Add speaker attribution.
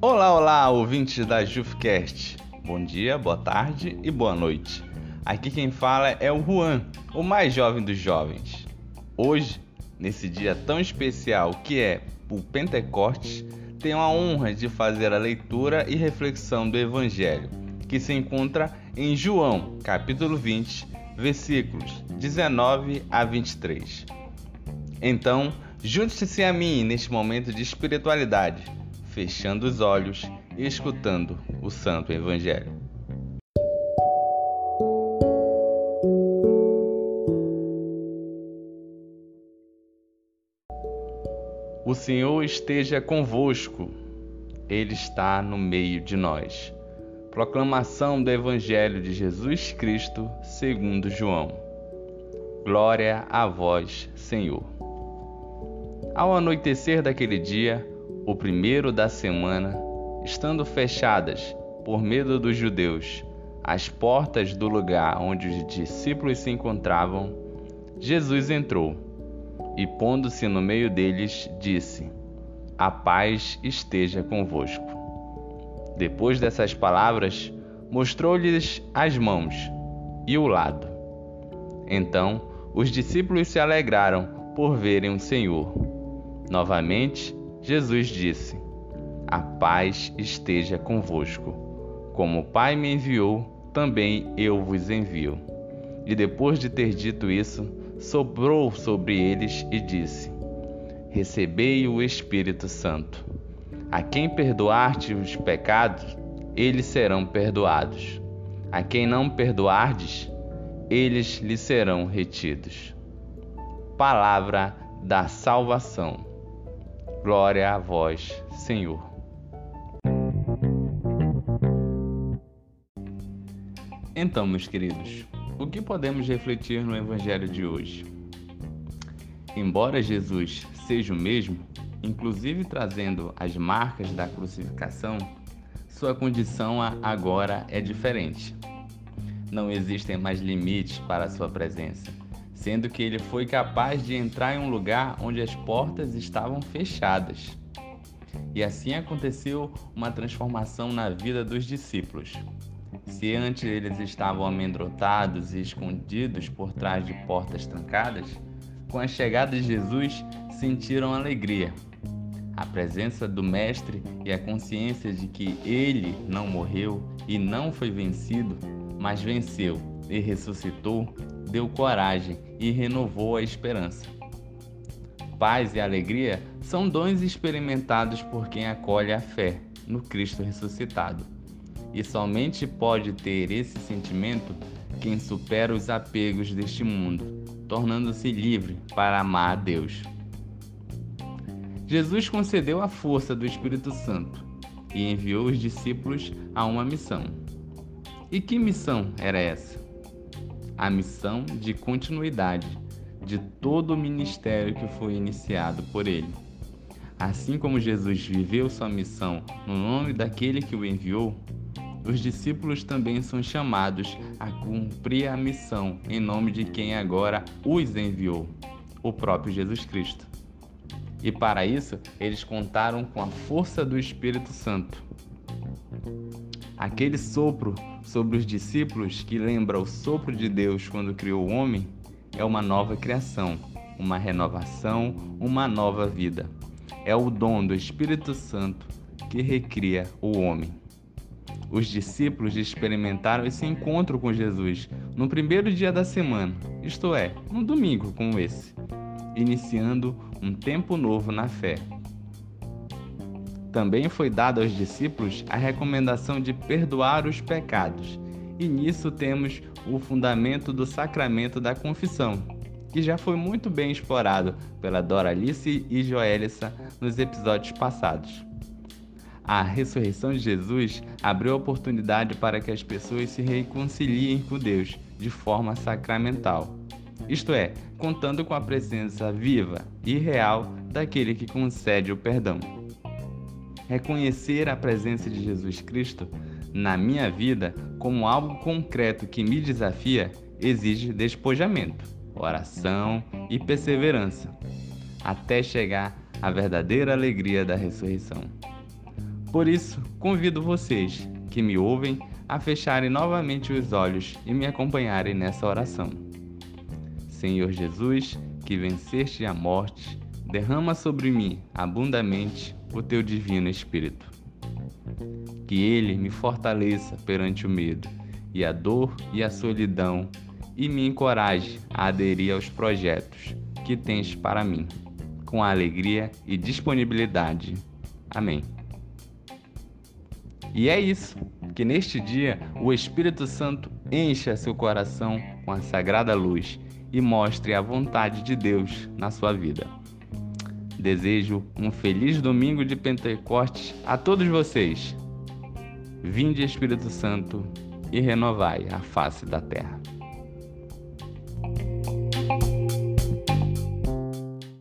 Speaker 1: Olá, olá, ouvintes da JufCast. Bom dia, boa tarde e boa noite. Aqui quem fala é o Juan, o mais jovem dos jovens. Hoje, nesse dia tão especial que é o Pentecostes, tenho a honra de fazer a leitura e reflexão do Evangelho, que se encontra em João, capítulo 20, versículos 19 a 23. Então, junte-se a mim neste momento de espiritualidade, fechando os olhos e escutando o Santo Evangelho. O Senhor esteja convosco, Ele está no meio de nós. Proclamação do Evangelho de Jesus Cristo, segundo João. Glória a vós, Senhor. Ao anoitecer daquele dia, o primeiro da semana, estando fechadas, por medo dos judeus, as portas do lugar onde os discípulos se encontravam, Jesus entrou e, pondo-se no meio deles, disse: A paz esteja convosco. Depois dessas palavras, mostrou-lhes as mãos e o lado. Então, os discípulos se alegraram por verem o Senhor. Novamente, Jesus disse: A paz esteja convosco. Como o Pai me enviou, também eu vos envio. E depois de ter dito isso, sobrou sobre eles e disse: Recebei o Espírito Santo. A quem perdoarte os pecados, eles serão perdoados. A quem não perdoardes, eles lhe serão retidos. Palavra da salvação. Glória a vós, Senhor. Então, meus queridos, o que podemos refletir no Evangelho de hoje? Embora Jesus seja o mesmo, inclusive trazendo as marcas da crucificação, sua condição agora é diferente. Não existem mais limites para sua presença, sendo que ele foi capaz de entrar em um lugar onde as portas estavam fechadas. E assim aconteceu uma transformação na vida dos discípulos. Se antes eles estavam amedrontados e escondidos por trás de portas trancadas, com a chegada de Jesus sentiram alegria. A presença do Mestre e a consciência de que ele não morreu e não foi vencido, mas venceu e ressuscitou, deu coragem e renovou a esperança. Paz e alegria são dons experimentados por quem acolhe a fé no Cristo ressuscitado. E somente pode ter esse sentimento quem supera os apegos deste mundo, tornando-se livre para amar a Deus. Jesus concedeu a força do Espírito Santo e enviou os discípulos a uma missão. E que missão era essa? A missão de continuidade de todo o ministério que foi iniciado por ele. Assim como Jesus viveu sua missão no nome daquele que o enviou, os discípulos também são chamados a cumprir a missão em nome de quem agora os enviou, o próprio Jesus Cristo. E para isso, eles contaram com a força do Espírito Santo. Aquele sopro sobre os discípulos que lembra o sopro de Deus quando criou o homem é uma nova criação, uma renovação, uma nova vida. É o dom do Espírito Santo que recria o homem. Os discípulos experimentaram esse encontro com Jesus no primeiro dia da semana, isto é, num domingo como esse, iniciando um tempo novo na fé. Também foi dado aos discípulos a recomendação de perdoar os pecados, e nisso temos o fundamento do sacramento da confissão, que já foi muito bem explorado pela Doralice e Joelissa nos episódios passados. A ressurreição de Jesus abriu a oportunidade para que as pessoas se reconciliem com Deus de forma sacramental, isto é, contando com a presença viva e real daquele que concede o perdão. Reconhecer a presença de Jesus Cristo na minha vida como algo concreto que me desafia exige despojamento, oração e perseverança até chegar à verdadeira alegria da ressurreição. Por isso, convido vocês que me ouvem a fecharem novamente os olhos e me acompanharem nessa oração. Senhor Jesus, que venceste a morte, derrama sobre mim abundamente o teu divino Espírito. Que ele me fortaleça perante o medo e a dor e a solidão e me encoraje a aderir aos projetos que tens para mim, com alegria e disponibilidade. Amém. E é isso, que neste dia o Espírito Santo encha seu coração com a sagrada luz e mostre a vontade de Deus na sua vida. Desejo um feliz domingo de Pentecostes a todos vocês. Vinde Espírito Santo e renovai a face da terra.